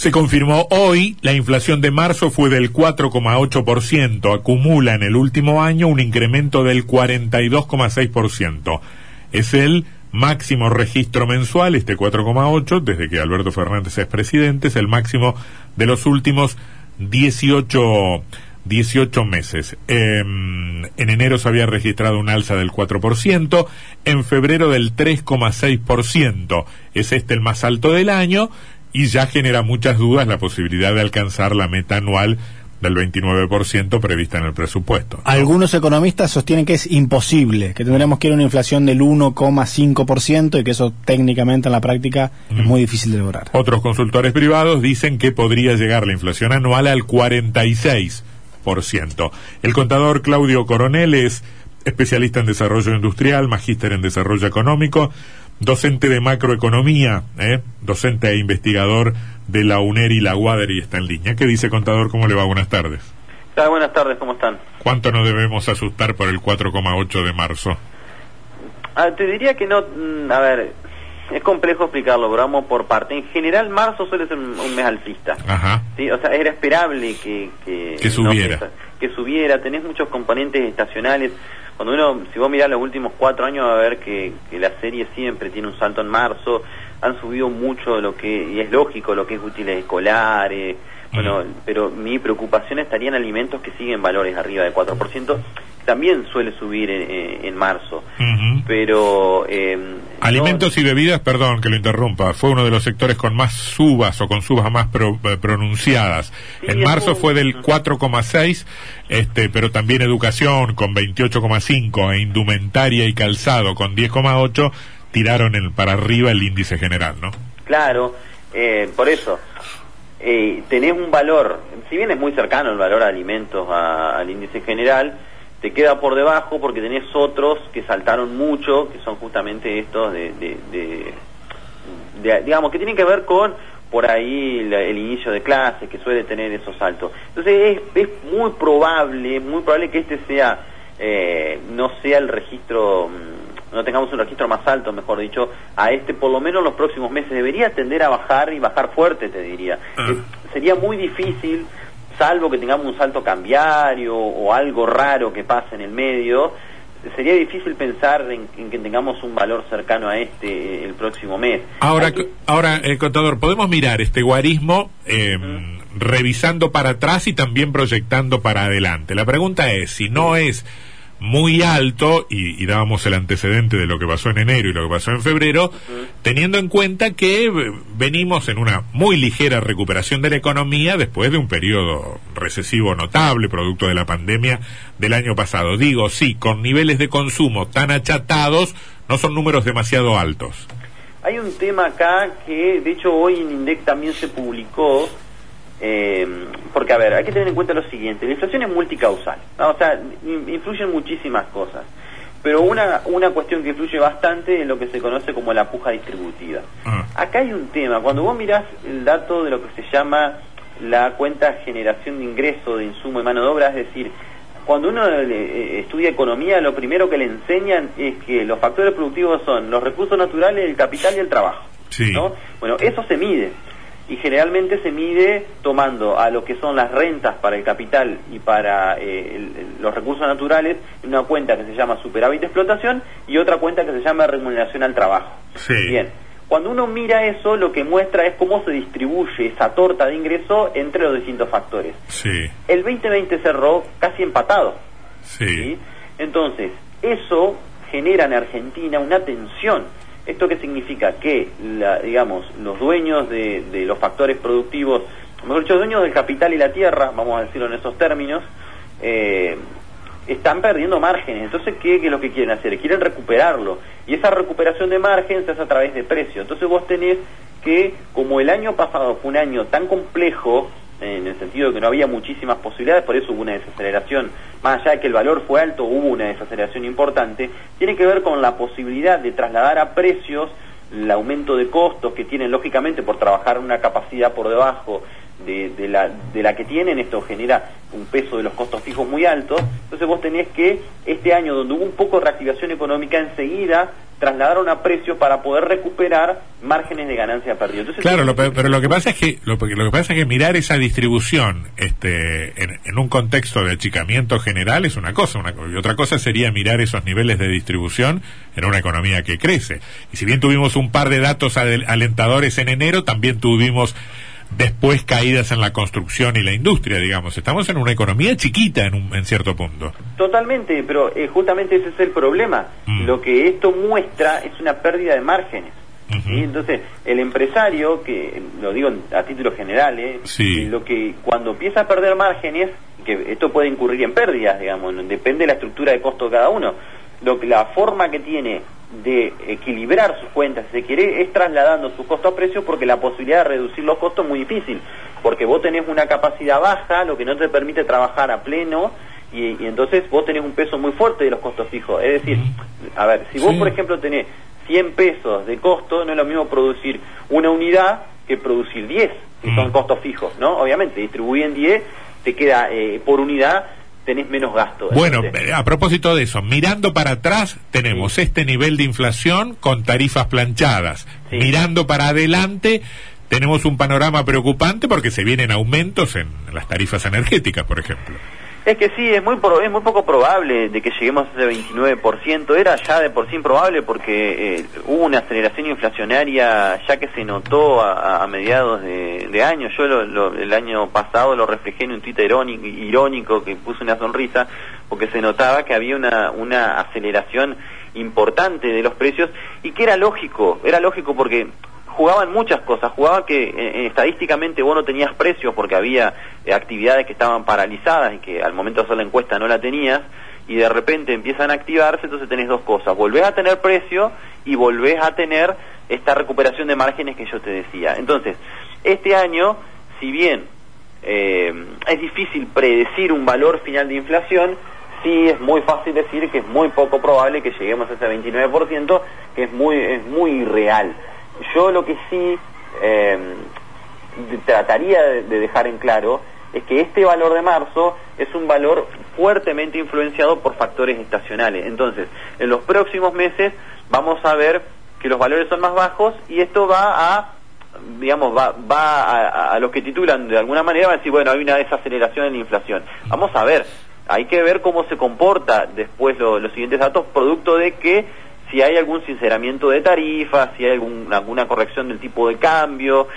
Se confirmó hoy, la inflación de marzo fue del 4,8%, acumula en el último año un incremento del 42,6%. Es el máximo registro mensual, este 4,8, desde que Alberto Fernández es presidente, es el máximo de los últimos 18, 18 meses. Em, en enero se había registrado un alza del 4%, en febrero del 3,6%. Es este el más alto del año y ya genera muchas dudas la posibilidad de alcanzar la meta anual del 29% prevista en el presupuesto. Algunos economistas sostienen que es imposible, que tendremos que ir a una inflación del 1,5% y que eso técnicamente en la práctica es muy difícil de lograr. Otros consultores privados dicen que podría llegar la inflación anual al 46%. El contador Claudio Coronel es especialista en desarrollo industrial, magíster en desarrollo económico, docente de macroeconomía, ¿eh? docente e investigador de la UNER y la UADER y está en línea. ¿Qué dice contador? ¿Cómo le va? Buenas tardes. buenas tardes, ¿cómo están? ¿Cuánto nos debemos asustar por el 4,8 de marzo? Ah, te diría que no, mm, a ver, es complejo explicarlo, pero vamos por parte. En general, marzo suele ser un, mes alcista. Ajá. ¿sí? O sea, era esperable que... Que, subiera. que, subiera, tenés muchos componentes estacionales. Cuando uno, si vos mirás los últimos cuatro años, va a ver que, la serie siempre tiene un salto en marzo. Han subido mucho lo que, y es lógico, lo que es útiles escolares. Bueno, pero mi preocupación estaría en alimentos que siguen valores arriba del 4% también suele subir en, marzo. Pero. Eh, Alimentos y bebidas, perdón que lo interrumpa, fue uno de los sectores con más subas o con subas más eh, pronunciadas. en marzo fue del 4,6, este, pero también educación con 28,5 e indumentaria y calzado con 10,8 tiraron el, para arriba el índice general, ¿no? Claro, eh, por eso. Eh, tenés un valor, si bien es muy cercano el valor de alimentos al índice general, te queda por debajo porque tenés otros que saltaron mucho, que son justamente estos de, de, digamos, que tienen que ver con por ahí el inicio de clases, que suele tener esos saltos. Entonces es, es muy probable, muy probable que este sea, eh, no sea el registro, mm, no tengamos un registro más alto, mejor dicho, a este por lo menos en los próximos meses. Debería tender a bajar y bajar fuerte, te diría. Eh, sería muy difícil salvo que tengamos un salto cambiario o algo raro que pase en el medio, sería difícil pensar en, que tengamos un valor cercano a este eh, el próximo mes. Ahora, ahora eh, contador, podemos mirar este guarismo eh, revisando para atrás y también proyectando para adelante. La pregunta es, si no es muy alto, y, dábamos el antecedente de lo que pasó en enero y lo que pasó en febrero, teniendo en cuenta que eh, venimos en una muy ligera recuperación de la economía después de un periodo recesivo notable, producto de la pandemia del año pasado. Digo, sí, con niveles de consumo tan achatados, no son números demasiado altos. Hay un tema acá que, de hecho, hoy en INDEC también se publicó, eh, porque, a ver, hay que tener en cuenta lo siguiente, la inflación es multicausal, o sea, influyen muchísimas cosas, pero una, una cuestión que influye bastante es lo que se conoce como la puja distributiva. Ah. Acá hay un tema, cuando vos mirás el dato de lo que se llama la cuenta generación de ingreso de insumo y mano de obra, es decir, cuando uno eh, estudia economía, lo primero que le enseñan es que los factores productivos son los recursos naturales, el capital y el trabajo. ¿no? Bueno, eso se mide y generalmente se mide tomando a lo que son las rentas para el capital y para eh, los recursos naturales una cuenta que se llama superávit de explotación y otra cuenta que se llama remuneración al trabajo. Bien, cuando uno mira eso, lo que muestra es cómo se distribuye esa torta de ingreso entre los distintos factores. El 2020 cerró casi empatado. ¿sí? Entonces, eso genera en Argentina una tensión ¿Esto qué significa? Que, la, digamos, los dueños de, los factores productivos, mejor dicho, dueños del capital y la tierra, vamos a decirlo en esos términos, eh, están perdiendo márgenes. Entonces, ¿qué, es lo que quieren hacer? Quieren recuperarlo. Y esa recuperación de margen se hace a través de precio. Entonces vos tenés que, como el año pasado fue un año tan complejo, en el sentido de que no había muchísimas posibilidades, por eso hubo una desaceleración, más allá de que el valor fue alto, hubo una desaceleración importante, tiene que ver con la posibilidad de trasladar a precios el aumento de costos que tienen lógicamente por trabajar una capacidad por debajo de, la, de la que tienen, esto genera un peso de los costos fijos muy alto, entonces vos tenés que este año donde hubo un poco de reactivación económica enseguida trasladaron a precios para poder recuperar márgenes de ganancia perdidos. claro, pero lo que pasa es que lo, lo, que pasa es que mirar esa distribución este, en, un contexto de achicamiento general es una cosa, una, y otra cosa sería mirar esos niveles de distribución en una economía que crece. Y si bien tuvimos un par de datos alentadores en enero, también tuvimos después caídas en la construcción y la industria, digamos. Estamos en una economía chiquita en, un, en cierto punto. Totalmente, pero eh, justamente ese es el problema. Mm. Lo que esto muestra es una pérdida de márgenes. Entonces, el empresario, que lo digo a título general, ¿eh? lo que cuando empieza a perder márgenes, que esto puede incurrir en pérdidas, digamos, depende de la estructura de costo de cada uno, lo que la forma que tiene de equilibrar sus cuentas, si se quiere, es trasladando su costo a precio porque la posibilidad de reducir los costos es muy difícil, porque vos tenés una capacidad baja, lo que no te permite trabajar a pleno, y, entonces vos tenés un peso muy fuerte de los costos fijos. Es decir, a ver, si vos, por ejemplo, tenés 100 pesos de costo, no es lo mismo producir una unidad que producir 10, que son costos fijos, ¿no? Obviamente, distribuir en 10 te queda eh, por unidad tenés menos gasto. Bueno, eh, a propósito de eso, mirando para atrás tenemos este nivel de inflación con tarifas planchadas. Mirando para adelante tenemos un panorama preocupante porque se vienen aumentos en las tarifas energéticas, por ejemplo. Es que sí, es muy, poco probable de que lleguemos a ese 29%. Era ya de por sí improbable porque eh, hubo una aceleración inflacionaria ya que se notó a, mediados de, año. Yo el año pasado lo reflejé en un tuit irónico, que puso una sonrisa porque se notaba que había una aceleración importante de los precios y que era lógico, era lógico porque jugaban muchas cosas, jugaban que eh, eh, estadísticamente vos no tenías precios porque había eh, actividades que estaban paralizadas y que al momento de hacer la encuesta no la tenías y de repente empiezan a activarse, entonces tenés dos cosas, volvés a tener precio y volvés a tener esta recuperación de márgenes que yo te decía. Entonces, este año, si bien es difícil predecir un valor final de inflación, sí es muy fácil decir que es muy poco probable que lleguemos a ese 29%, que es muy, es muy real. Yo lo que sí em, trataría de, dejar en claro es que este valor de marzo es un valor fuertemente influenciado por factores estacionales. Entonces, en los próximos meses vamos a ver que los valores son más bajos y esto va a digamos, va, va a, los que titulan de alguna manera, van a decir, bueno, hay una desaceleración en la inflación. Vamos a ver, hay que ver cómo se comporta después los siguientes datos, producto de que si hay algún sinceramiento de tarifas, si hay alguna corrección del tipo de cambio.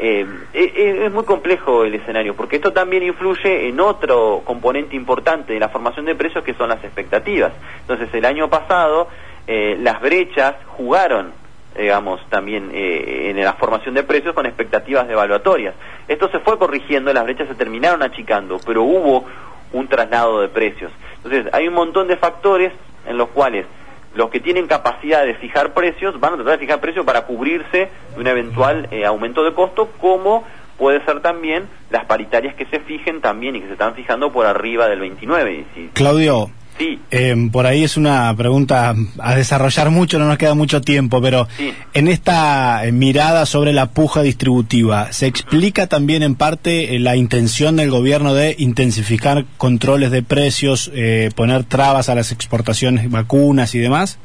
Eh, es, muy complejo el escenario, porque esto también influye en otro componente importante de la formación de precios, que son las expectativas. Entonces, el año pasado, eh, las brechas jugaron digamos, también eh, en la formación de precios con expectativas devaluatorias. Esto se fue corrigiendo, las brechas se terminaron achicando, pero hubo un traslado de precios. Entonces, hay un montón de factores en los cuales los que tienen capacidad de fijar precios van a tratar de fijar precios para cubrirse de un eventual eh, aumento de costo, como puede ser también las paritarias que se fijen también y que se están fijando por arriba del 29. Claudio, Sí. Eh, por ahí es una pregunta a desarrollar mucho, no nos queda mucho tiempo, pero en esta eh, mirada sobre la puja distributiva, ¿se explica también en parte eh, la intención del gobierno de intensificar controles de precios, poner trabas a las exportaciones, vacunas y demás?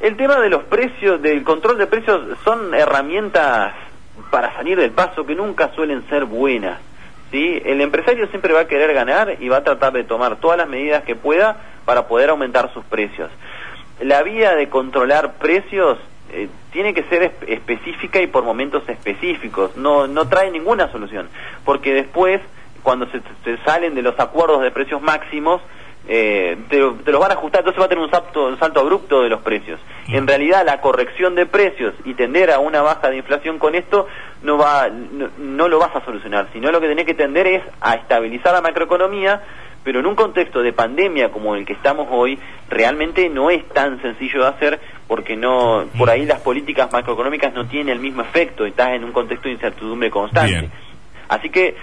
El tema de los precios, del control de precios, son herramientas para salir del paso que nunca suelen ser buenas. ¿Sí? El empresario siempre va a querer ganar y va a tratar de tomar todas las medidas que pueda para poder aumentar sus precios. La vía de controlar precios eh, tiene que ser específica y por momentos específicos, no, no trae ninguna solución, porque después, cuando se, se salen de los acuerdos de precios máximos, eh, te, los van a ajustar, entonces va a tener un salto, un salto abrupto de los precios. Mm. En realidad, la corrección de precios y tender a una baja de inflación con esto no, va, no, lo vas a solucionar, sino lo que tenés que tender es a estabilizar la macroeconomía, pero en un contexto de pandemia como el que estamos hoy, realmente no es tan sencillo de hacer porque no por ahí las políticas macroeconómicas no tienen el mismo efecto, estás en un contexto de incertidumbre constante. Así que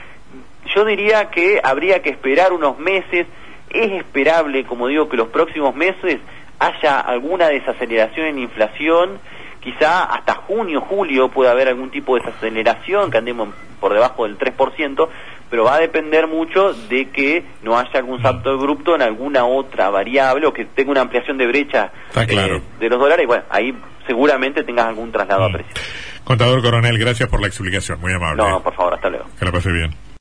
yo diría que habría que esperar unos meses es esperable, como digo, que los próximos meses haya alguna desaceleración en inflación, quizá hasta junio, julio pueda haber algún tipo de desaceleración, que andemos por debajo del 3%, pero va a depender mucho de que no haya algún salto abrupto en alguna otra variable o que tenga una ampliación de brecha eh, de los dólares. Bueno, ahí seguramente tengas algún traslado a precio. Contador Coronel, gracias por la explicación, muy amable. No, por favor, hasta luego. Que la pase bien.